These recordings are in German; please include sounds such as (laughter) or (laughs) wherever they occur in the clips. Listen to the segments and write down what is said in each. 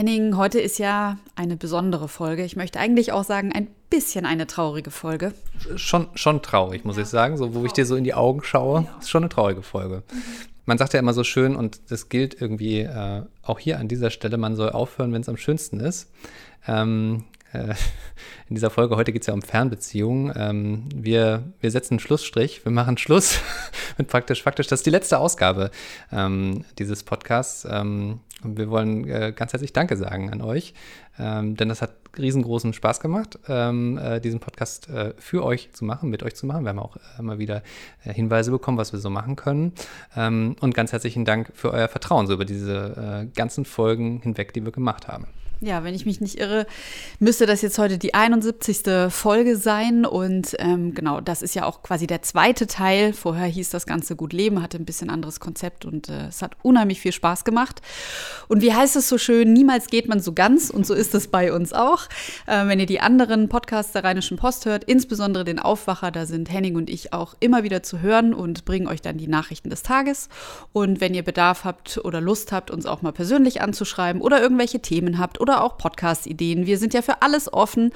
Henning, heute ist ja eine besondere Folge. Ich möchte eigentlich auch sagen, ein bisschen eine traurige Folge. Schon, schon traurig, muss ja. ich sagen. So, wo ich dir so in die Augen schaue, ja. ist schon eine traurige Folge. Mhm. Man sagt ja immer so schön, und das gilt irgendwie äh, auch hier an dieser Stelle, man soll aufhören, wenn es am schönsten ist. Ähm, äh, (laughs) in dieser Folge heute geht es ja um Fernbeziehungen. Ähm, wir, wir setzen einen Schlussstrich, wir machen Schluss (laughs) mit praktisch, faktisch, das ist die letzte Ausgabe ähm, dieses Podcasts. Ähm, und wir wollen äh, ganz herzlich Danke sagen an euch, ähm, denn das hat riesengroßen Spaß gemacht, ähm, äh, diesen Podcast äh, für euch zu machen, mit euch zu machen. Wir haben auch äh, immer wieder äh, Hinweise bekommen, was wir so machen können. Ähm, und ganz herzlichen Dank für euer Vertrauen so über diese ganzen Folgen hinweg, die wir gemacht haben. Ja, wenn ich mich nicht irre, müsste das jetzt heute die 71. Folge sein. Und ähm, genau, das ist ja auch quasi der zweite Teil. Vorher hieß das Ganze Gut Leben, hatte ein bisschen anderes Konzept und äh, es hat unheimlich viel Spaß gemacht. Und wie heißt es so schön, niemals geht man so ganz und so ist es bei uns auch. Äh, wenn ihr die anderen Podcasts der Rheinischen Post hört, insbesondere den Aufwacher, da sind Henning und ich auch immer wieder zu hören und bringen euch dann die Nachrichten des Tages. Und wenn ihr Bedarf habt oder Lust habt, uns auch mal persönlich anzuschreiben oder irgendwelche Themen habt oder oder auch Podcast-Ideen. Wir sind ja für alles offen.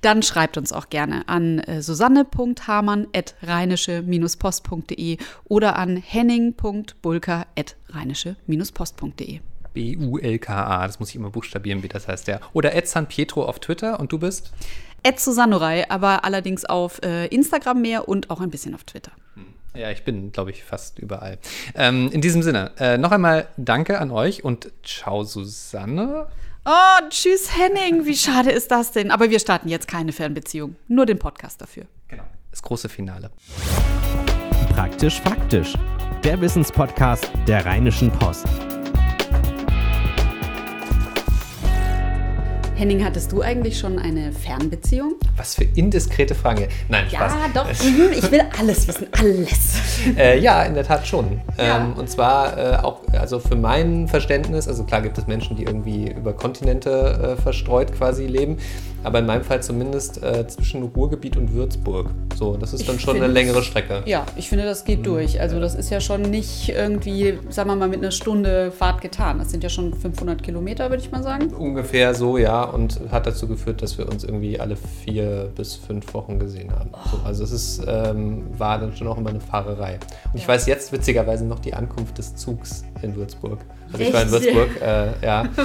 Dann schreibt uns auch gerne an äh, susanne.hamann.rheinische-post.de oder an henning.bulka.rheinische-post.de. B-U-L-K-A, das muss ich immer buchstabieren, wie das heißt, ja. Oder Ed San Pietro auf Twitter und du bist? Ed Susanurai, aber allerdings auf äh, Instagram mehr und auch ein bisschen auf Twitter. Hm. Ja, ich bin, glaube ich, fast überall. Ähm, in diesem Sinne, äh, noch einmal danke an euch und ciao, Susanne. Oh, tschüss Henning, wie schade ist das denn? Aber wir starten jetzt keine Fernbeziehung, nur den Podcast dafür. Genau, das große Finale. Praktisch faktisch, der Wissenspodcast der Rheinischen Post. Henning, hattest du eigentlich schon eine Fernbeziehung? Was für indiskrete Frage. Nein, ja, Spaß. Ja, doch. Mhm, ich will alles wissen, alles. (laughs) äh, ja, in der Tat schon. Ja. Ähm, und zwar äh, auch, also für mein Verständnis, also klar gibt es Menschen, die irgendwie über Kontinente äh, verstreut quasi leben aber in meinem Fall zumindest äh, zwischen Ruhrgebiet und Würzburg. So, das ist dann ich schon find, eine längere Strecke. Ja, ich finde, das geht mhm. durch. Also das ist ja schon nicht irgendwie, sagen wir mal, mit einer Stunde Fahrt getan. Das sind ja schon 500 Kilometer, würde ich mal sagen. Ungefähr so, ja. Und hat dazu geführt, dass wir uns irgendwie alle vier bis fünf Wochen gesehen haben. Oh. So, also es ist, ähm, war dann schon auch immer eine Fahrerei. Und ja. ich weiß jetzt witzigerweise noch die Ankunft des Zugs in Würzburg. Also ich war in Würzburg, äh, ja, (laughs)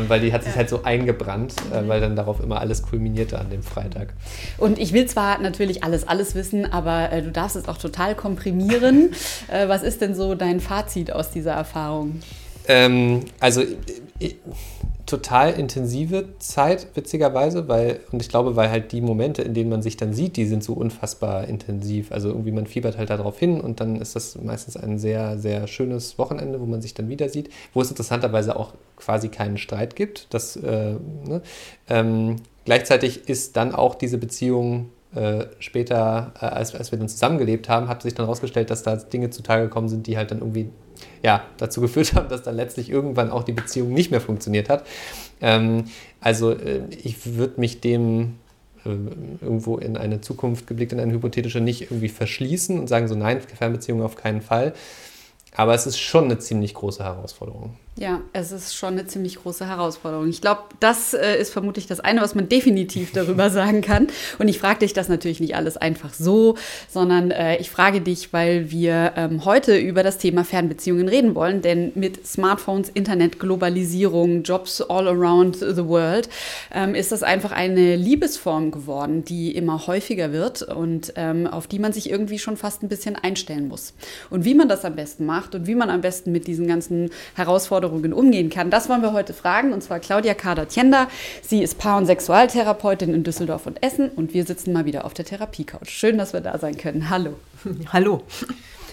äh, weil die hat sich ja. halt so eingebrannt, äh, weil dann darauf immer alles kulminierte an dem Freitag. Und ich will zwar natürlich alles, alles wissen, aber äh, du darfst es auch total komprimieren. (laughs) Äh, was ist denn so dein Fazit aus dieser Erfahrung? Ähm, also ich, total intensive Zeit, witzigerweise, weil, und ich glaube, weil halt die Momente, in denen man sich dann sieht, die sind so unfassbar intensiv. Also irgendwie man fiebert halt darauf hin und dann ist das meistens ein sehr, sehr schönes Wochenende, wo man sich dann wieder sieht, wo es interessanterweise auch quasi keinen Streit gibt. Das, äh, ne? ähm, gleichzeitig ist dann auch diese Beziehung äh, später, äh, als, als wir dann zusammengelebt haben, hat sich dann herausgestellt, dass da Dinge zutage gekommen sind, die halt dann irgendwie ja, dazu geführt (laughs) haben, dass dann letztlich irgendwann auch die Beziehung nicht mehr funktioniert hat. Ähm, also äh, ich würde mich dem äh, irgendwo in eine Zukunft geblickt, in eine hypothetische, nicht irgendwie verschließen und sagen so, nein, Fernbeziehung auf keinen Fall. Aber es ist schon eine ziemlich große Herausforderung. Ja, es ist schon eine ziemlich große Herausforderung. Ich glaube, das äh, ist vermutlich das eine, was man definitiv darüber (laughs) sagen kann. Und ich frage dich das natürlich nicht alles einfach so, sondern äh, ich frage dich, weil wir ähm, heute über das Thema Fernbeziehungen reden wollen. Denn mit Smartphones, Internet, Globalisierung, Jobs all around the world ähm, ist das einfach eine Liebesform geworden, die immer häufiger wird und ähm, auf die man sich irgendwie schon fast ein bisschen einstellen muss. Und wie man das am besten macht und wie man am besten mit diesen ganzen Herausforderungen Herausforderungen umgehen kann? Das wollen wir heute fragen und zwar Claudia Kader-Tienda. Sie ist Paar- und Sexualtherapeutin in Düsseldorf und Essen und wir sitzen mal wieder auf der Therapiecouch. Schön, dass wir da sein können. Hallo. (laughs) Hallo.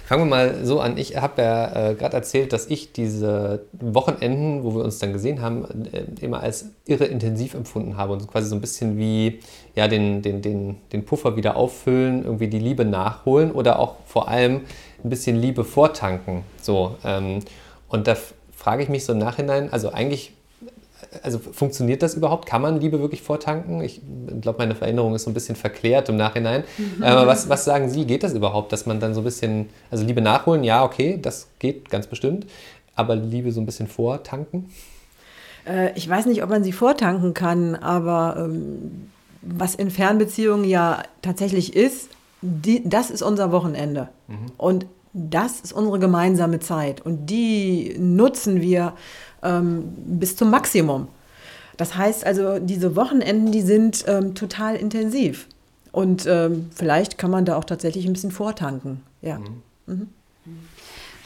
Fangen wir mal so an. Ich habe ja äh, gerade erzählt, dass ich diese Wochenenden, wo wir uns dann gesehen haben, äh, immer als irre intensiv empfunden habe und so quasi so ein bisschen wie ja, den, den, den, den Puffer wieder auffüllen, irgendwie die Liebe nachholen oder auch vor allem ein bisschen Liebe vortanken. So, ähm, und da frage ich mich so im Nachhinein, also eigentlich, also funktioniert das überhaupt? Kann man Liebe wirklich vortanken? Ich glaube, meine Veränderung ist so ein bisschen verklärt im Nachhinein. (laughs) Aber was, was sagen Sie, geht das überhaupt, dass man dann so ein bisschen, also Liebe nachholen, ja, okay, das geht ganz bestimmt, aber Liebe so ein bisschen vortanken? Äh, ich weiß nicht, ob man sie vortanken kann, aber ähm, was in Fernbeziehungen ja tatsächlich ist, die, das ist unser Wochenende. Mhm. Und das ist unsere gemeinsame Zeit. Und die nutzen wir ähm, bis zum Maximum. Das heißt also, diese Wochenenden, die sind ähm, total intensiv. Und ähm, vielleicht kann man da auch tatsächlich ein bisschen vortanken. Ja. Mhm. Mhm.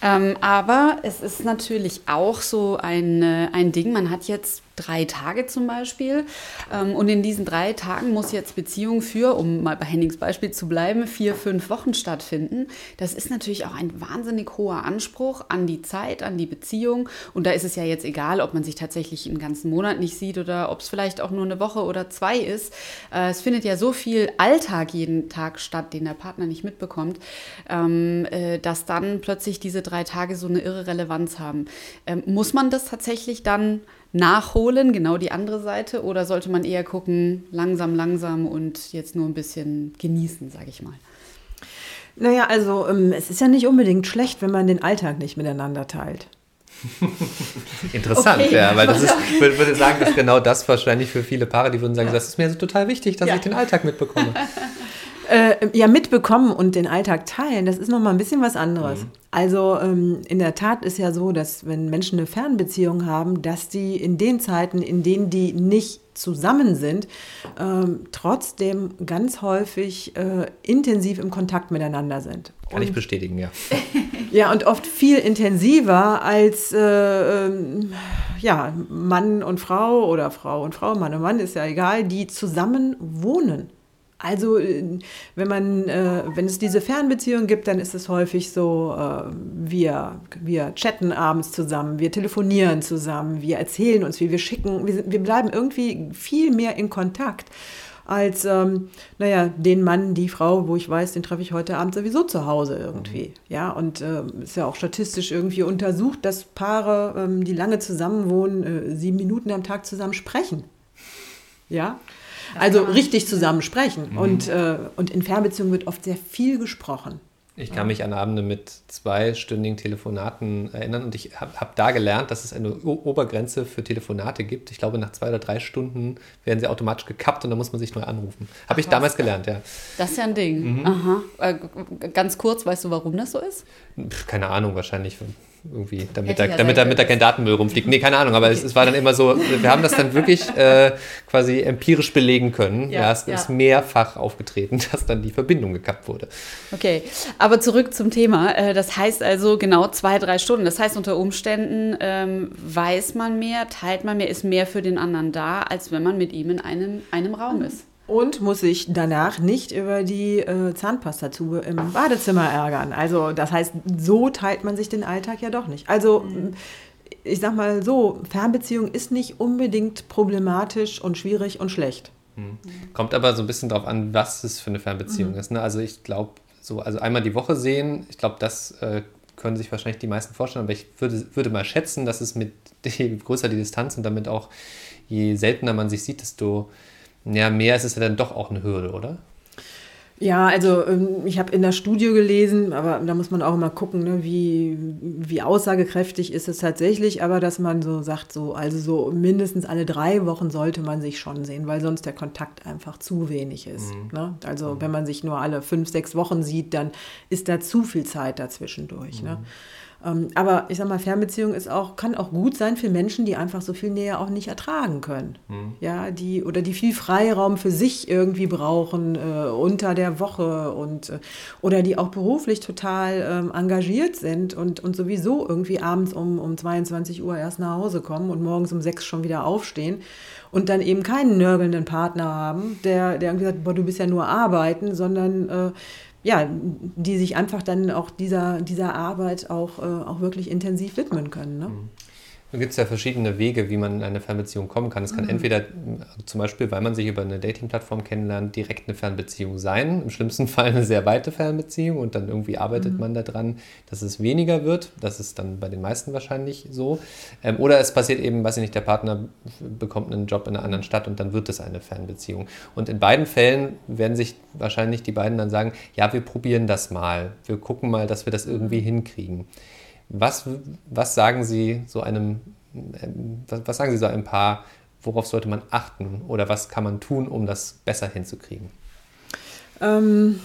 Ähm, aber es ist natürlich auch so ein, ein Ding, man hat jetzt drei Tage zum Beispiel. Ähm, und in diesen drei Tagen muss jetzt Beziehung für, um mal bei Hennings Beispiel zu bleiben, vier, fünf Wochen stattfinden. Das ist natürlich auch ein wahnsinnig hoher Anspruch an die Zeit, an die Beziehung. Und da ist es ja jetzt egal, ob man sich tatsächlich einen ganzen Monat nicht sieht oder ob es vielleicht auch nur eine Woche oder zwei ist. Äh, es findet ja so viel Alltag jeden Tag statt, den der Partner nicht mitbekommt, ähm, äh, dass dann plötzlich diese drei Tage so eine irre Relevanz haben. Ähm, muss man das tatsächlich dann nachholen, genau die andere Seite? Oder sollte man eher gucken, langsam, langsam und jetzt nur ein bisschen genießen, sage ich mal? Naja, also ähm, es ist ja nicht unbedingt schlecht, wenn man den Alltag nicht miteinander teilt. (laughs) Interessant, okay. ja, weil das (laughs) ist, ich würde sagen, das ist genau das wahrscheinlich für viele Paare, die würden sagen, ja. das ist mir so total wichtig, dass ja. ich den Alltag mitbekomme. (laughs) Äh, ja, mitbekommen und den Alltag teilen, das ist nochmal ein bisschen was anderes. Mhm. Also ähm, in der Tat ist ja so, dass wenn Menschen eine Fernbeziehung haben, dass die in den Zeiten, in denen die nicht zusammen sind, ähm, trotzdem ganz häufig äh, intensiv im Kontakt miteinander sind. Kann und, ich bestätigen, ja. (laughs) ja, und oft viel intensiver als äh, ähm, ja, Mann und Frau oder Frau und Frau, Mann und Mann, ist ja egal, die zusammen wohnen. Also äh, wenn man, äh, wenn es diese Fernbeziehung gibt, dann ist es häufig so, äh, wir, wir chatten abends zusammen, wir telefonieren zusammen, wir erzählen uns, wie wir schicken, wir, wir bleiben irgendwie viel mehr in Kontakt als, ähm, naja, den Mann, die Frau, wo ich weiß, den treffe ich heute Abend sowieso zu Hause irgendwie. Mhm. Ja, und äh, ist ja auch statistisch irgendwie untersucht, dass Paare, ähm, die lange zusammenwohnen, äh, sieben Minuten am Tag zusammen sprechen. Ja, also richtig zusammen sprechen. Mhm. Und, äh, und in Fernbeziehungen wird oft sehr viel gesprochen. Ich kann mich an Abende mit zweistündigen Telefonaten erinnern und ich habe hab da gelernt, dass es eine o Obergrenze für Telefonate gibt. Ich glaube, nach zwei oder drei Stunden werden sie automatisch gekappt und dann muss man sich neu anrufen. Habe ich damals gelernt, ja. Das ist ja ein Ding. Mhm. Aha. Äh, ganz kurz, weißt du, warum das so ist? Keine Ahnung, wahrscheinlich irgendwie, damit, da, ja damit, damit da kein Datenmüll rumfliegt. Nee, keine Ahnung, aber okay. es, es, war dann immer so, wir haben das dann wirklich (laughs) äh, quasi empirisch belegen können. Ja, ja es ja. ist mehrfach aufgetreten, (laughs) dass dann die Verbindung gekappt wurde. Okay, aber zurück zum Thema. Äh, das heißt also genau zwei, drei Stunden. Das heißt, unter Umständen ähm, weiß man mehr, teilt man mehr, ist mehr für den anderen da, als wenn man mit ihm in einem, einem Raum ist. Und muss sich danach nicht über die äh, Zahnpastatube im Badezimmer ärgern. Also das heißt, so teilt man sich den Alltag ja doch nicht. Also mhm. ich sag mal so, Fernbeziehung ist nicht unbedingt problematisch und schwierig und schlecht. Mhm. Kommt aber so ein bisschen darauf an, was es für eine Fernbeziehung mhm. ist. Ne? Also ich glaube, so, also einmal die Woche sehen, ich glaube, das äh, können sich wahrscheinlich die meisten vorstellen, aber ich würde, würde mal schätzen, dass es mit (laughs) je größer die Distanz und damit auch je seltener man sich sieht, desto ja, mehr ist es ja dann doch auch eine Hürde, oder? Ja, also ähm, ich habe in der Studie gelesen, aber da muss man auch immer gucken, ne, wie, wie aussagekräftig ist es tatsächlich, aber dass man so sagt, so, also so mindestens alle drei Wochen sollte man sich schon sehen, weil sonst der Kontakt einfach zu wenig ist. Mhm. Ne? Also mhm. wenn man sich nur alle fünf, sechs Wochen sieht, dann ist da zu viel Zeit dazwischendurch. Ne? Mhm. Ne? Ähm, aber ich sag mal, Fernbeziehung ist auch, kann auch gut sein für Menschen, die einfach so viel Nähe auch nicht ertragen können. Mhm. Ja, die, oder die viel Freiraum für sich irgendwie brauchen äh, unter der Woche und äh, oder die auch beruflich total ähm, engagiert sind und, und sowieso irgendwie abends um, um 22 Uhr erst nach Hause kommen und morgens um sechs schon wieder aufstehen und dann eben keinen nörgelnden Partner haben, der, der irgendwie sagt, boah, du bist ja nur arbeiten, sondern äh, ja, die sich einfach dann auch dieser, dieser Arbeit auch, äh, auch wirklich intensiv widmen können. Ne? Da gibt es ja verschiedene Wege, wie man in eine Fernbeziehung kommen kann. Es kann mhm. entweder zum Beispiel, weil man sich über eine Dating-Plattform kennenlernt, direkt eine Fernbeziehung sein. Im schlimmsten (laughs) Fall eine sehr weite Fernbeziehung und dann irgendwie arbeitet mhm. man daran, dass es weniger wird. Das ist dann bei den meisten wahrscheinlich so. Ähm, oder es passiert eben, weiß ich nicht, der Partner bekommt einen Job in einer anderen Stadt und dann wird es eine Fernbeziehung. Und in beiden Fällen werden sich wahrscheinlich die beiden dann sagen, ja, wir probieren das mal. Wir gucken mal, dass wir das irgendwie mhm. hinkriegen. Was, was sagen Sie so einem ähm, was, sagen Sie so ein paar, worauf sollte man achten oder was kann man tun, um das besser hinzukriegen? Ähm,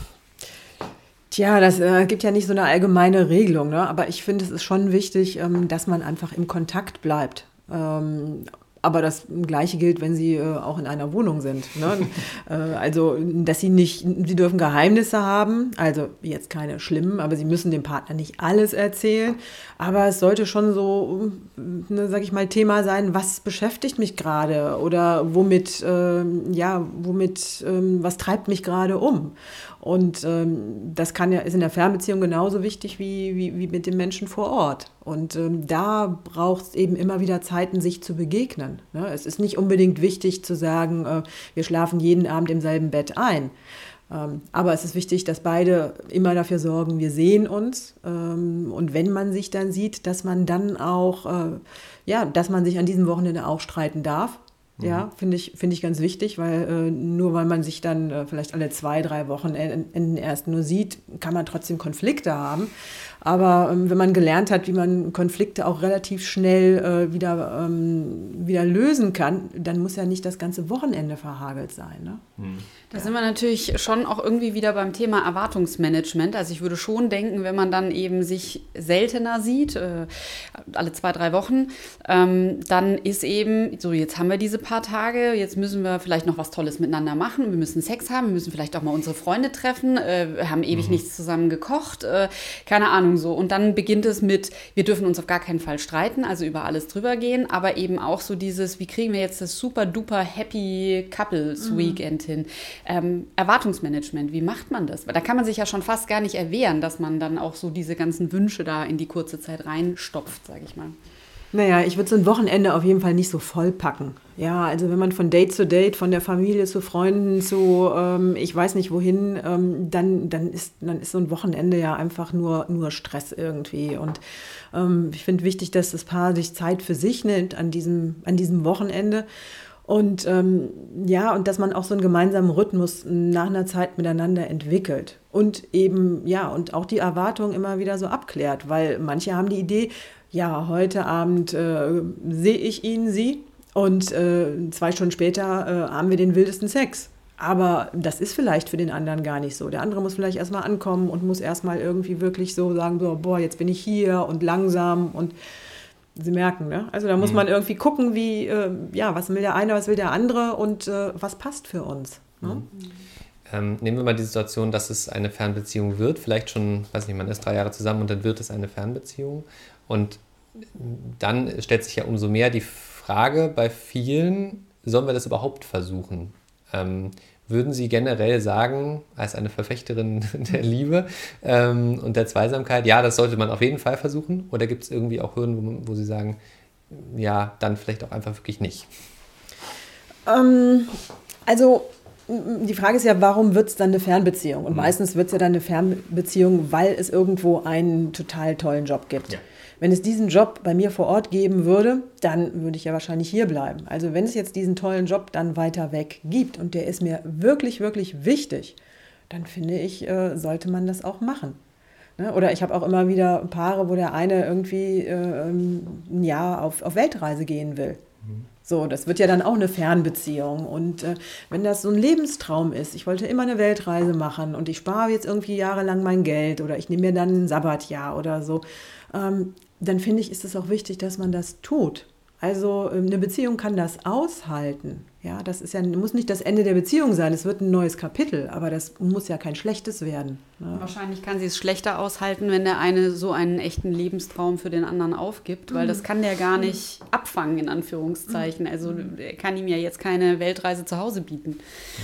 tja, das äh, gibt ja nicht so eine allgemeine Regelung, ne? aber ich finde, es ist schon wichtig, ähm, dass man einfach im Kontakt bleibt. Ähm, aber das Gleiche gilt, wenn sie äh, auch in einer Wohnung sind. Ne? (laughs) äh, also, dass sie nicht, sie dürfen Geheimnisse haben, also jetzt keine schlimmen, aber sie müssen dem Partner nicht alles erzählen. Aber es sollte schon so, ne, sag ich mal, Thema sein, was beschäftigt mich gerade oder womit, äh, ja, womit, ähm, was treibt mich gerade um? Und ähm, das kann ja, ist in der Fernbeziehung genauso wichtig wie, wie, wie mit den Menschen vor Ort. Und ähm, da braucht es eben immer wieder Zeiten, sich zu begegnen. Ne? Es ist nicht unbedingt wichtig zu sagen, äh, wir schlafen jeden Abend im selben Bett ein. Ähm, aber es ist wichtig, dass beide immer dafür sorgen, wir sehen uns. Ähm, und wenn man sich dann sieht, dass man dann auch, äh, ja, dass man sich an diesem Wochenende auch streiten darf ja, mhm. finde ich, find ich ganz wichtig, weil äh, nur weil man sich dann äh, vielleicht alle zwei, drei Wochenenden erst nur sieht, kann man trotzdem Konflikte haben. Aber ähm, wenn man gelernt hat, wie man Konflikte auch relativ schnell äh, wieder, ähm, wieder lösen kann, dann muss ja nicht das ganze Wochenende verhagelt sein. Ne? Mhm. Da sind wir natürlich schon auch irgendwie wieder beim Thema Erwartungsmanagement. Also ich würde schon denken, wenn man dann eben sich seltener sieht, äh, alle zwei, drei Wochen, ähm, dann ist eben, so jetzt haben wir diese paar Tage, jetzt müssen wir vielleicht noch was Tolles miteinander machen, wir müssen Sex haben, wir müssen vielleicht auch mal unsere Freunde treffen, äh, wir haben ewig mhm. nichts zusammen gekocht, äh, keine Ahnung so. Und dann beginnt es mit, wir dürfen uns auf gar keinen Fall streiten, also über alles drüber gehen, aber eben auch so dieses, wie kriegen wir jetzt das super duper happy Couples mhm. Weekend hin? ähm, Erwartungsmanagement, wie macht man das? Weil da kann man sich ja schon fast gar nicht erwehren, dass man dann auch so diese ganzen Wünsche da in die kurze Zeit reinstopft, sage ich mal. Naja, ich würde so ein Wochenende auf jeden Fall nicht so vollpacken. Ja, also wenn man von Date zu Date, von der Familie zu Freunden zu, ähm, ich weiß nicht wohin, ähm, dann, dann, ist, dann ist so ein Wochenende ja einfach nur, nur Stress irgendwie. Und ähm, ich finde wichtig, dass das Paar sich Zeit für sich nimmt an diesem, an diesem Wochenende. Und ähm, ja, und dass man auch so einen gemeinsamen Rhythmus nach einer Zeit miteinander entwickelt. Und eben, ja, und auch die Erwartungen immer wieder so abklärt, weil manche haben die Idee, ja, heute Abend äh, sehe ich ihn, sie, und äh, zwei Stunden später äh, haben wir den wildesten Sex. Aber das ist vielleicht für den anderen gar nicht so. Der andere muss vielleicht erstmal ankommen und muss erstmal irgendwie wirklich so sagen, so, boah, jetzt bin ich hier und langsam und Sie merken, ne? Also da muss mhm. man irgendwie gucken, wie, äh, ja, was will der eine, was will der andere und äh, was passt für uns. Ne? Mhm. Ähm, nehmen wir mal die Situation, dass es eine Fernbeziehung wird, vielleicht schon, weiß nicht, man ist drei Jahre zusammen und dann wird es eine Fernbeziehung. Und dann stellt sich ja umso mehr die Frage bei vielen, sollen wir das überhaupt versuchen? Ähm, würden Sie generell sagen, als eine Verfechterin (laughs) der Liebe ähm, und der Zweisamkeit, ja, das sollte man auf jeden Fall versuchen? Oder gibt es irgendwie auch Hürden, wo, wo, Sie sagen, ja, dann vielleicht auch einfach wirklich nicht? Ähm, also die Frage ist ja, warum wird es dann eine Fernbeziehung? Und mhm. meistens wird es ja dann eine Fernbeziehung, weil es irgendwo einen total tollen Job gibt. Ja. Wenn es diesen Job bei mir vor Ort geben würde, dann würde ich ja wahrscheinlich hier bleiben. Also wenn es jetzt diesen tollen Job dann weiter weg gibt und der ist mir wirklich, wirklich wichtig, dann finde ich, äh, sollte man das auch machen. Ne? Oder ich habe auch immer wieder Paare, wo der eine irgendwie äh, ein Jahr auf, auf Weltreise gehen will. Mhm. So, das wird ja dann auch eine Fernbeziehung. Und äh, wenn das so ein Lebenstraum ist, ich wollte immer eine Weltreise machen und ich spare jetzt irgendwie jahrelang mein Geld oder ich nehme mir dann ein Sabbatjahr oder so, ähm, dann finde ich, ist es auch wichtig, dass man das tut. Also ähm, eine Beziehung kann das aushalten. Ja, das ist ja, muss nicht das Ende der Beziehung sein. Es wird ein neues Kapitel, aber das muss ja kein schlechtes werden. Ne? Wahrscheinlich kann sie es schlechter aushalten, wenn der eine so einen echten Lebenstraum für den anderen aufgibt, weil mhm. das kann der gar nicht abfangen, in Anführungszeichen. Also er kann ihm ja jetzt keine Weltreise zu Hause bieten.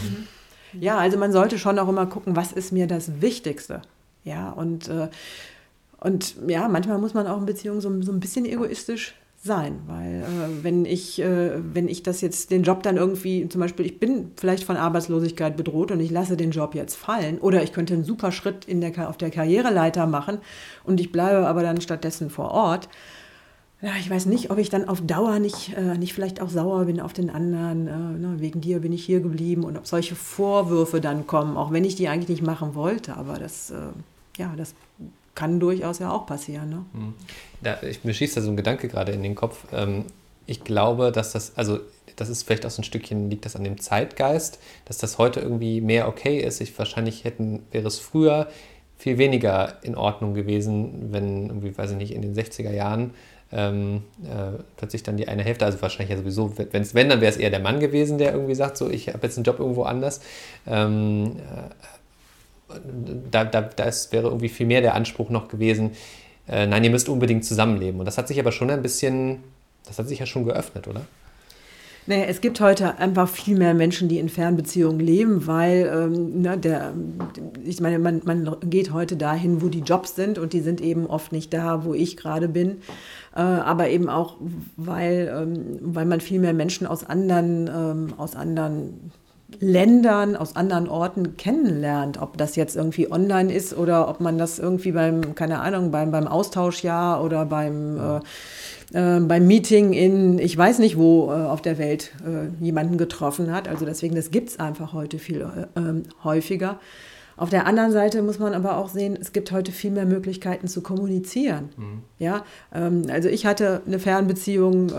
Mhm. Ja, also man sollte schon auch immer gucken, was ist mir das Wichtigste. Ja, und äh, und ja, manchmal muss man auch in Beziehungen so, so ein bisschen egoistisch sein, weil äh, wenn ich äh, wenn ich das jetzt den Job dann irgendwie zum Beispiel ich bin vielleicht von Arbeitslosigkeit bedroht und ich lasse den Job jetzt fallen oder ich könnte einen super Schritt in der auf der Karriereleiter machen und ich bleibe aber dann stattdessen vor Ort. Ja, ich weiß nicht, ob ich dann auf Dauer nicht, äh, nicht vielleicht auch sauer bin auf den anderen. Äh, ne, wegen dir bin ich hier geblieben und ob solche Vorwürfe dann kommen, auch wenn ich die eigentlich nicht machen wollte. Aber das, äh, ja, das kann durchaus ja auch passieren. Ne? Mhm. Da, ich, mir schießt da so ein Gedanke gerade in den Kopf. Ähm, ich glaube, dass das, also das ist vielleicht auch so ein Stückchen, liegt das an dem Zeitgeist, dass das heute irgendwie mehr okay ist. Ich wahrscheinlich hätten, wäre es früher viel weniger in Ordnung gewesen, wenn irgendwie, weiß ich nicht, in den 60er Jahren ähm, äh, plötzlich dann die eine Hälfte, also wahrscheinlich ja sowieso, wenn's, wenn, dann wäre es eher der Mann gewesen, der irgendwie sagt, so, ich habe jetzt einen Job irgendwo anders. Ähm, da, da, das wäre irgendwie viel mehr der Anspruch noch gewesen, äh, nein, ihr müsst unbedingt zusammenleben. Und das hat sich aber schon ein bisschen, das hat sich ja schon geöffnet, oder? Naja, es gibt heute einfach viel mehr Menschen, die in Fernbeziehungen leben, weil ähm, ne, der, ich meine, man, man geht heute dahin, wo die Jobs sind und die sind eben oft nicht da, wo ich gerade bin. Äh, aber eben auch, weil, ähm, weil man viel mehr Menschen aus anderen, ähm, aus anderen Ländern, aus anderen Orten kennenlernt. Ob das jetzt irgendwie online ist oder ob man das irgendwie beim, keine Ahnung, beim, beim Austauschjahr oder beim äh, äh, beim Meeting in, ich weiß nicht wo äh, auf der Welt äh, jemanden getroffen hat. Also deswegen, das gibt es einfach heute viel äh, ähm, häufiger. Auf der anderen Seite muss man aber auch sehen, es gibt heute viel mehr Möglichkeiten zu kommunizieren. Mhm. Ja, ähm, also ich hatte eine Fernbeziehung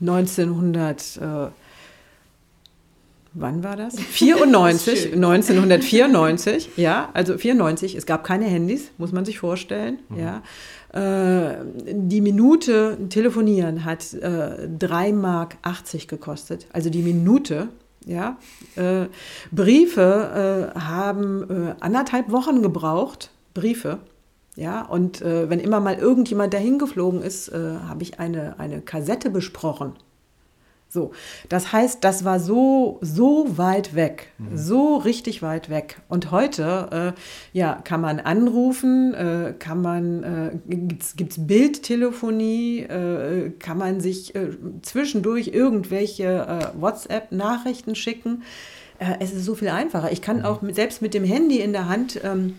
1900 ähm, äh, wann war das? (laughs) 94, 1994, (laughs) ja, also 94, es gab keine Handys, muss man sich vorstellen, mhm. ja. Äh, die Minute telefonieren hat äh, 3 Mark 80 gekostet, also die Minute, ja. Äh, Briefe äh, haben äh, anderthalb Wochen gebraucht, Briefe, ja, und äh, wenn immer mal irgendjemand dahin geflogen ist, habe ich eine, eine Kassette besprochen. So, das heißt, das war so, so weit weg, mhm. so richtig weit weg. Und heute, äh, ja, kann man anrufen, äh, kann man, äh, gibt es Bildtelefonie, äh, kann man sich äh, zwischendurch irgendwelche äh, WhatsApp-Nachrichten schicken. Äh, es ist so viel einfacher. Ich kann mhm. auch mit, selbst mit dem Handy in der Hand, ähm,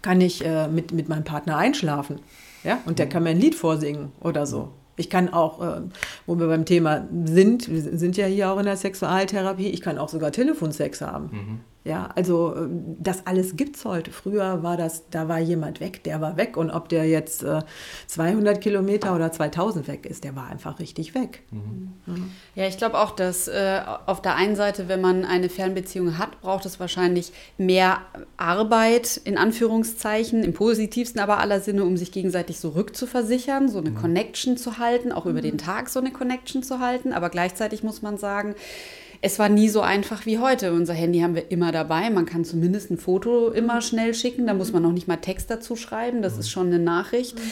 kann ich mit, mit meinem Partner einschlafen. Ja, und der mhm. kann mir ein Lied vorsingen oder so. Ich kann auch, äh, wo wir beim Thema sind, wir sind ja hier auch in der Sexualtherapie, ich kann auch sogar Telefonsex haben. Mhm. Ja, also äh, das alles gibt es heute. Früher war das, da war jemand weg, der war weg. Und ob der jetzt äh, 200 Kilometer oder 2000 weg ist, der war einfach richtig weg. Mhm. Mhm. Ja, ich glaube auch, dass äh, auf der einen Seite, wenn man eine Fernbeziehung hat, braucht es wahrscheinlich mehr Arbeit, in Anführungszeichen, im positivsten aber aller Sinne, um sich gegenseitig so rückzuversichern, so eine mhm. Connection zu halten, auch über den mhm. Tag so eine Connection zu halten. Aber gleichzeitig muss man sagen, es war nie so einfach wie heute. Unser Handy haben wir immer dabei. Man kann zumindest ein Foto immer schnell schicken. Da muss man noch nicht mal Text dazu schreiben. Das ist schon eine Nachricht. Mhm.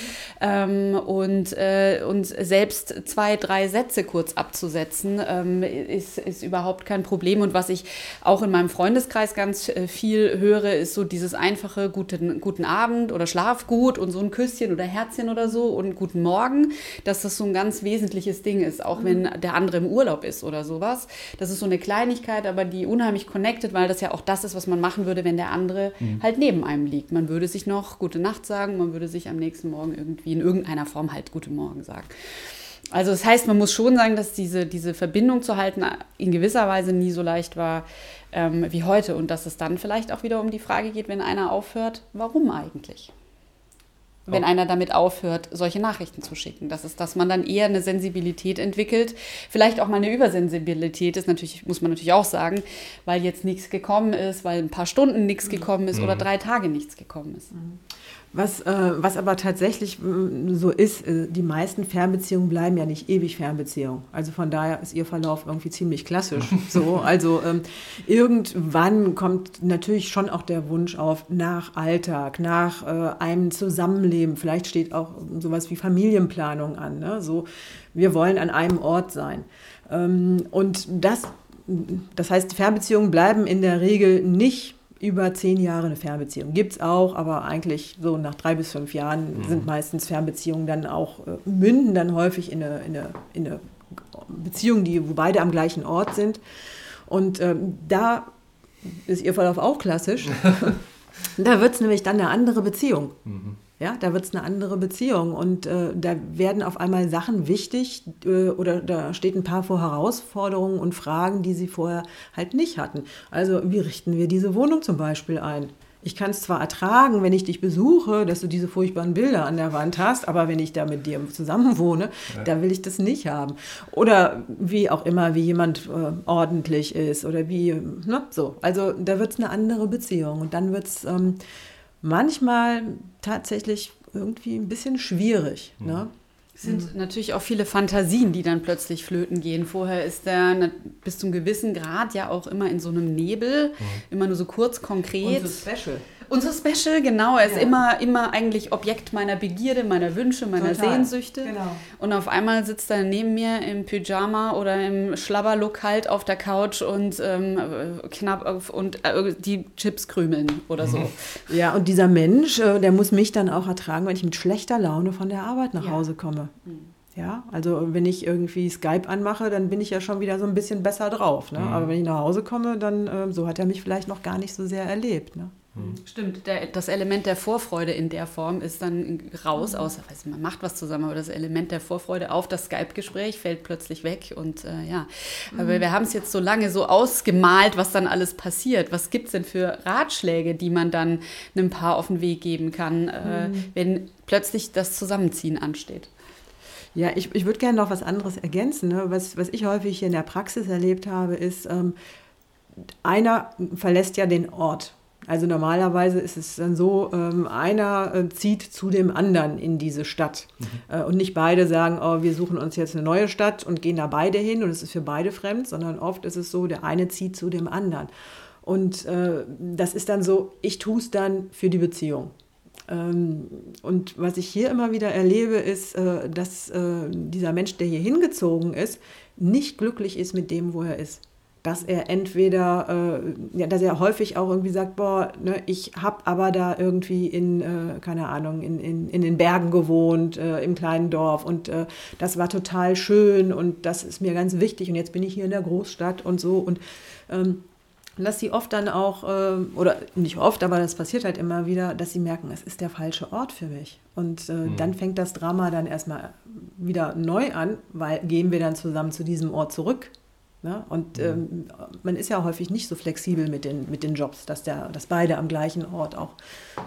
Ähm, und, äh, und selbst zwei, drei Sätze kurz abzusetzen, ähm, ist, ist überhaupt kein Problem. Und was ich auch in meinem Freundeskreis ganz äh, viel höre, ist so dieses einfache guten, guten Abend oder Schlaf gut und so ein Küsschen oder Herzchen oder so und guten Morgen, dass das so ein ganz wesentliches Ding ist, auch wenn mhm. der andere im Urlaub ist oder sowas. Das ist ist so eine Kleinigkeit, aber die unheimlich connected, weil das ja auch das ist, was man machen würde, wenn der andere mhm. halt neben einem liegt. Man würde sich noch gute Nacht sagen, man würde sich am nächsten Morgen irgendwie in irgendeiner Form halt gute Morgen sagen. Also das heißt, man muss schon sagen, dass diese, diese Verbindung zu halten in gewisser Weise nie so leicht war ähm, wie heute und dass es dann vielleicht auch wieder um die Frage geht, wenn einer aufhört, warum eigentlich? Wenn oh. einer damit aufhört, solche Nachrichten zu schicken. Das ist, dass man dann eher eine Sensibilität entwickelt. Vielleicht auch mal eine Übersensibilität ist natürlich, muss man natürlich auch sagen, weil jetzt nichts gekommen ist, weil ein paar Stunden nichts gekommen ist mhm. oder drei Tage nichts gekommen ist. Mhm. Was, äh, was aber tatsächlich äh, so ist, äh, die meisten Fernbeziehungen bleiben ja nicht ewig Fernbeziehungen. Also von daher ist ihr Verlauf irgendwie ziemlich klassisch. (laughs) so, also ähm, irgendwann kommt natürlich schon auch der Wunsch auf nach Alltag, nach äh, einem Zusammenleben. Vielleicht steht auch sowas wie Familienplanung an. Ne? So, wir wollen an einem Ort sein. Ähm, und das, das heißt, Fernbeziehungen bleiben in der Regel nicht über zehn Jahre eine Fernbeziehung. Gibt es auch, aber eigentlich so nach drei bis fünf Jahren mhm. sind meistens Fernbeziehungen dann auch, äh, münden dann häufig in eine, in eine, in eine Beziehung, die, wo beide am gleichen Ort sind. Und ähm, da ist ihr Verlauf auch klassisch. (laughs) da wird es nämlich dann eine andere Beziehung. Mhm. Ja, da wird es eine andere Beziehung und äh, da werden auf einmal Sachen wichtig äh, oder da steht ein paar vor Herausforderungen und Fragen, die sie vorher halt nicht hatten. Also wie richten wir diese Wohnung zum Beispiel ein? Ich kann es zwar ertragen, wenn ich dich besuche, dass du diese furchtbaren Bilder an der Wand hast, aber wenn ich da mit dir zusammen wohne, ja. da will ich das nicht haben. Oder wie auch immer, wie jemand äh, ordentlich ist oder wie, ne, so. Also da wird es eine andere Beziehung und dann wird es ähm, manchmal tatsächlich irgendwie ein bisschen schwierig. Mhm. Ne? Es sind mhm. natürlich auch viele Fantasien, die dann plötzlich flöten gehen. Vorher ist der bis zum gewissen Grad ja auch immer in so einem Nebel, mhm. immer nur so kurz konkret. Und so special. Unser Special, genau. Er ist ja. immer, immer eigentlich Objekt meiner Begierde, meiner Wünsche, meiner Total. Sehnsüchte. Genau. Und auf einmal sitzt er neben mir im Pyjama oder im Schlabberlook halt auf der Couch und ähm, knapp auf, und äh, die Chips krümeln oder so. Mhm. Ja, und dieser Mensch, äh, der muss mich dann auch ertragen, wenn ich mit schlechter Laune von der Arbeit nach ja. Hause komme. Mhm. Ja, also wenn ich irgendwie Skype anmache, dann bin ich ja schon wieder so ein bisschen besser drauf. Ne? Mhm. Aber wenn ich nach Hause komme, dann äh, so hat er mich vielleicht noch gar nicht so sehr erlebt. Ne? Mhm. Stimmt, der, das Element der Vorfreude in der Form ist dann raus, mhm. außer weiß, man macht was zusammen, aber das Element der Vorfreude auf das Skype-Gespräch fällt plötzlich weg. Und äh, ja, mhm. aber wir haben es jetzt so lange so ausgemalt, was dann alles passiert. Was gibt es denn für Ratschläge, die man dann einem Paar auf den Weg geben kann, äh, mhm. wenn plötzlich das Zusammenziehen ansteht? Ja, ich, ich würde gerne noch was anderes ergänzen. Ne? Was, was ich häufig hier in der Praxis erlebt habe, ist, ähm, einer verlässt ja den Ort also normalerweise ist es dann so, ähm, einer äh, zieht zu dem anderen in diese Stadt mhm. äh, und nicht beide sagen, oh, wir suchen uns jetzt eine neue Stadt und gehen da beide hin und es ist für beide fremd, sondern oft ist es so, der eine zieht zu dem anderen. Und äh, das ist dann so, ich tue es dann für die Beziehung. Ähm, und was ich hier immer wieder erlebe, ist, dass dieser Mensch, der hier hingezogen ist, nicht glücklich ist mit dem, wo er ist dass er entweder, äh, ja, dass er häufig auch irgendwie sagt, boah, ne, ich habe aber da irgendwie in, äh, keine Ahnung, in, in, in den Bergen gewohnt, äh, im kleinen Dorf und äh, das war total schön und das ist mir ganz wichtig und jetzt bin ich hier in der Großstadt und so und ähm, dass sie oft dann auch, äh, oder nicht oft, aber das passiert halt immer wieder, dass sie merken, es ist der falsche Ort für mich. Und äh, mhm. dann fängt das Drama dann erstmal wieder neu an, weil gehen wir dann zusammen zu diesem Ort zurück Ne? Und mhm. ähm, man ist ja häufig nicht so flexibel mit den, mit den Jobs, dass, der, dass beide am gleichen Ort auch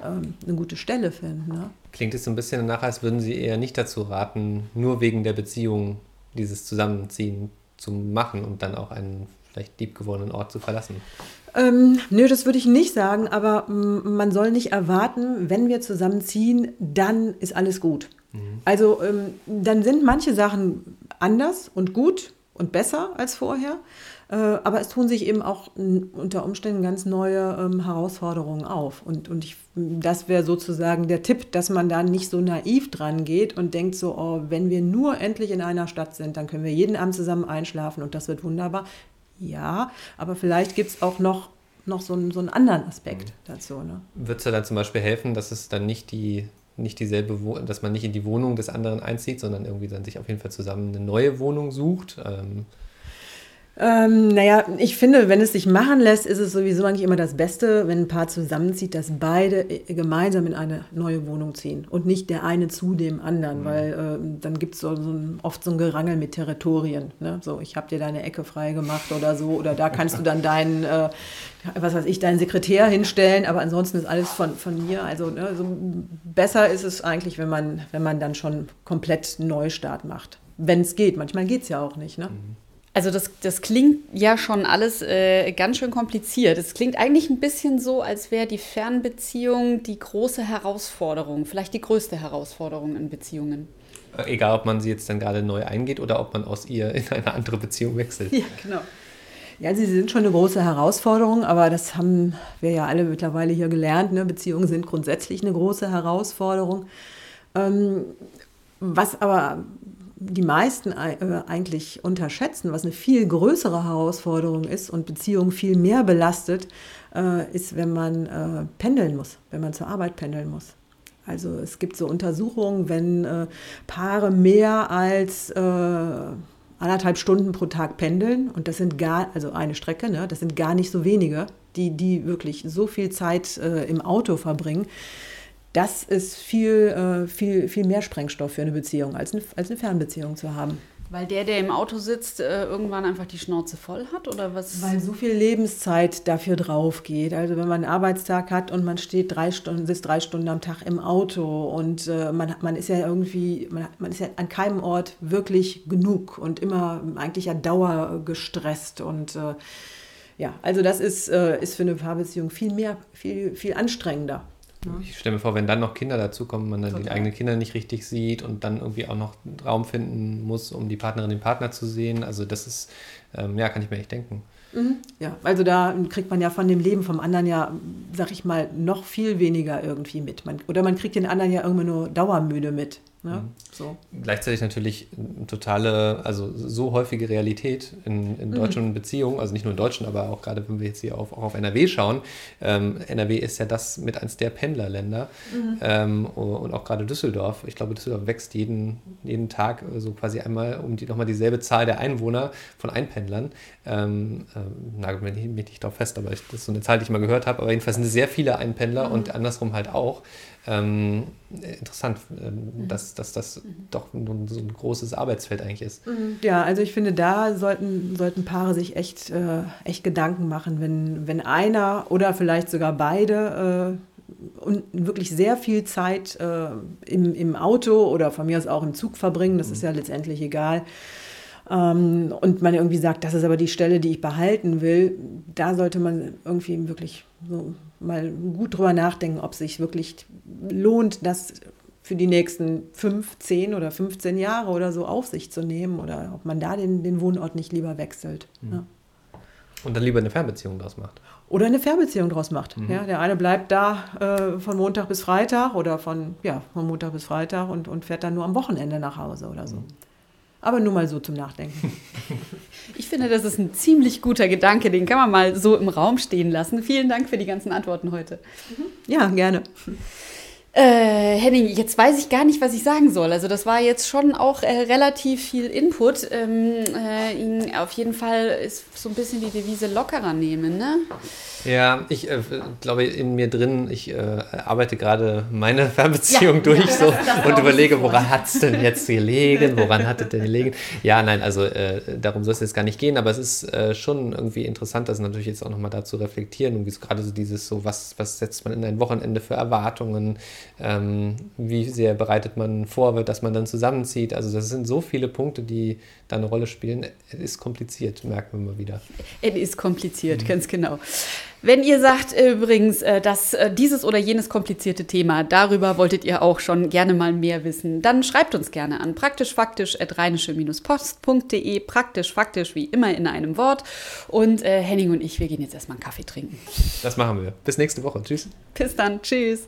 ähm, eine gute Stelle finden. Ne? Klingt es so ein bisschen danach, als würden Sie eher nicht dazu raten, nur wegen der Beziehung dieses Zusammenziehen zu machen und dann auch einen vielleicht liebgewordenen Ort zu verlassen? Ähm, nö, das würde ich nicht sagen, aber man soll nicht erwarten, wenn wir zusammenziehen, dann ist alles gut. Mhm. Also ähm, dann sind manche Sachen anders und gut und besser als vorher. Äh, aber es tun sich eben auch unter Umständen ganz neue ähm, Herausforderungen auf. Und, und ich, das wäre sozusagen der Tipp, dass man da nicht so naiv dran geht und denkt so, oh, wenn wir nur endlich in einer Stadt sind, dann können wir jeden Abend zusammen einschlafen und das wird wunderbar. Ja, aber vielleicht gibt es auch noch, noch so, einen, so einen anderen Aspekt mhm. dazu. Ne? Wird es da dann zum Beispiel helfen, dass es dann nicht die nicht dieselbe, Wohnung, dass man nicht in die Wohnung des anderen einzieht, sondern irgendwie dann sich auf jeden Fall zusammen eine neue Wohnung sucht. Ähm, ähm, naja, ich finde, wenn es sich machen lässt, ist es sowieso eigentlich immer das Beste, wenn ein Paar zusammenzieht, dass beide äh, gemeinsam in eine neue Wohnung ziehen und nicht der eine zu dem anderen, mhm. weil äh, dann gibt es so, so oft so ein Gerangel mit Territorien. Ne? So, ich habe dir deine Ecke frei gemacht oder so, oder da kannst du dann deinen, äh, was weiß ich, deinen Sekretär hinstellen, aber ansonsten ist alles von, von mir. Also ne, so besser ist es eigentlich, wenn man, wenn man dann schon komplett Neustart macht. Wenn es geht. Manchmal geht es ja auch nicht. Ne? Mhm. Also das, das klingt ja schon alles äh, ganz schön kompliziert. Es klingt eigentlich ein bisschen so, als wäre die Fernbeziehung die große Herausforderung, vielleicht die größte Herausforderung in Beziehungen. Äh, egal, ob man sie jetzt dann gerade neu eingeht oder ob man aus ihr in eine andere Beziehung wechselt. (laughs) Ja, genau. Ja, sie sind schon eine große Herausforderung, aber das haben wir ja alle mittlerweile hier gelernt. Ne? Beziehungen sind grundsätzlich eine große Herausforderung. Ähm, was aber die meisten äh, eigentlich unterschätzen, was eine viel größere Herausforderung ist und Beziehungen viel mehr belastet, äh, ist, wenn man äh, pendeln muss, wenn man zur Arbeit pendeln muss. Also es gibt so Untersuchungen, wenn Paare mehr als anderthalb Stunden pro Tag pendeln und das sind gar, also eine Strecke, ne, das sind gar nicht so wenige, die, die wirklich so viel Zeit im Auto verbringen das ist viel, äh, viel, viel mehr Sprengstoff für eine Beziehung, als eine, als eine Fernbeziehung zu haben. Weil der, der im Auto sitzt, äh, irgendwann einfach die Schnauze voll hat oder was? Weil so viel Lebenszeit dafür drauf geht. Also wenn man einen Arbeitstag hat und man steht drei Stunden, sitzt drei Stunden am Tag im Auto und äh, man, man ist ja irgendwie, man, man ist ja an keinem Ort wirklich genug und immer eigentlich ja Dauer gestresst und äh, ja, also das ist, äh, ist für eine Paarbeziehung viel mehr, viel, viel anstrengender. Ich stelle mir vor, wenn dann noch Kinder dazukommen, man dann Total. die eigenen Kinder nicht richtig sieht und dann irgendwie auch noch Raum finden muss, um die Partnerin, den Partner zu sehen. Also das ist, ähm, ja, kann ich mir echt denken. Ja, also da kriegt man ja von dem Leben vom anderen ja, sag ich mal, noch viel weniger irgendwie mit. Man, oder man kriegt den anderen ja irgendwann nur dauermüde mit. Ne? So. Gleichzeitig natürlich eine totale, also so häufige Realität in, in deutschen Beziehungen, also nicht nur in deutschen, aber auch gerade wenn wir jetzt hier auf, auch auf NRW schauen. Ähm, NRW ist ja das mit eins der Pendlerländer ähm, und auch gerade Düsseldorf. Ich glaube, Düsseldorf wächst jeden, jeden Tag so quasi einmal um die, nochmal dieselbe Zahl der Einwohner von Einpendlern. Ähm, ähm, nagelt mich nicht, mich nicht drauf fest, aber ich, das ist so eine Zahl, die ich mal gehört habe. Aber jedenfalls sind es sehr viele Einpendler und andersrum halt auch. Ähm, interessant, ähm, dass, dass das doch nun so ein großes Arbeitsfeld eigentlich ist. Ja, also ich finde, da sollten, sollten Paare sich echt, äh, echt Gedanken machen, wenn, wenn einer oder vielleicht sogar beide äh, und wirklich sehr viel Zeit äh, im, im Auto oder von mir aus auch im Zug verbringen, das ist ja letztendlich egal. Ähm, und man irgendwie sagt, das ist aber die Stelle, die ich behalten will, da sollte man irgendwie wirklich so mal gut drüber nachdenken, ob es sich wirklich lohnt, das für die nächsten fünf, zehn oder 15 Jahre oder so auf sich zu nehmen oder ob man da den, den Wohnort nicht lieber wechselt. Ja. Und dann lieber eine Fernbeziehung draus macht. Oder eine Fernbeziehung draus macht. Ja, der eine bleibt da äh, von Montag bis Freitag oder von, ja, von Montag bis Freitag und, und fährt dann nur am Wochenende nach Hause oder so. Aber nur mal so zum Nachdenken. (laughs) Ich finde, das ist ein ziemlich guter Gedanke, den kann man mal so im Raum stehen lassen. Vielen Dank für die ganzen Antworten heute. Ja, gerne. Äh, Henning, jetzt weiß ich gar nicht, was ich sagen soll. Also das war jetzt schon auch äh, relativ viel Input. Ähm, äh, auf jeden Fall ist so ein bisschen die Devise lockerer nehmen, ne? Ja, ich äh, glaube in mir drin, ich äh, arbeite gerade meine Fernbeziehung Ja, durch ja, so und überlege, woran hat es denn jetzt gelegen? Woran hat es denn gelegen? Ja, nein, also äh, darum soll es jetzt gar nicht gehen, aber es ist schon irgendwie interessant, das natürlich jetzt auch nochmal dazu reflektieren und gerade so dieses so, was, was setzt man in ein Wochenende für Erwartungen, ähm, wie sehr bereitet man vor, dass man dann zusammenzieht. Also das sind so viele Punkte, die da eine Rolle spielen. Es ist kompliziert, merken wir mal wieder. Es ist kompliziert, ganz genau. Wenn ihr sagt übrigens, äh, dass äh, dieses oder jenes komplizierte Thema, darüber wolltet ihr auch schon gerne mal mehr wissen, dann schreibt uns gerne an praktischfaktisch.rheinische-post.de. Praktisch faktisch wie immer in einem Wort. Und äh, Henning und ich, wir gehen jetzt erstmal einen Kaffee trinken. Das machen wir. Bis nächste Woche. Tschüss. Bis dann, tschüss.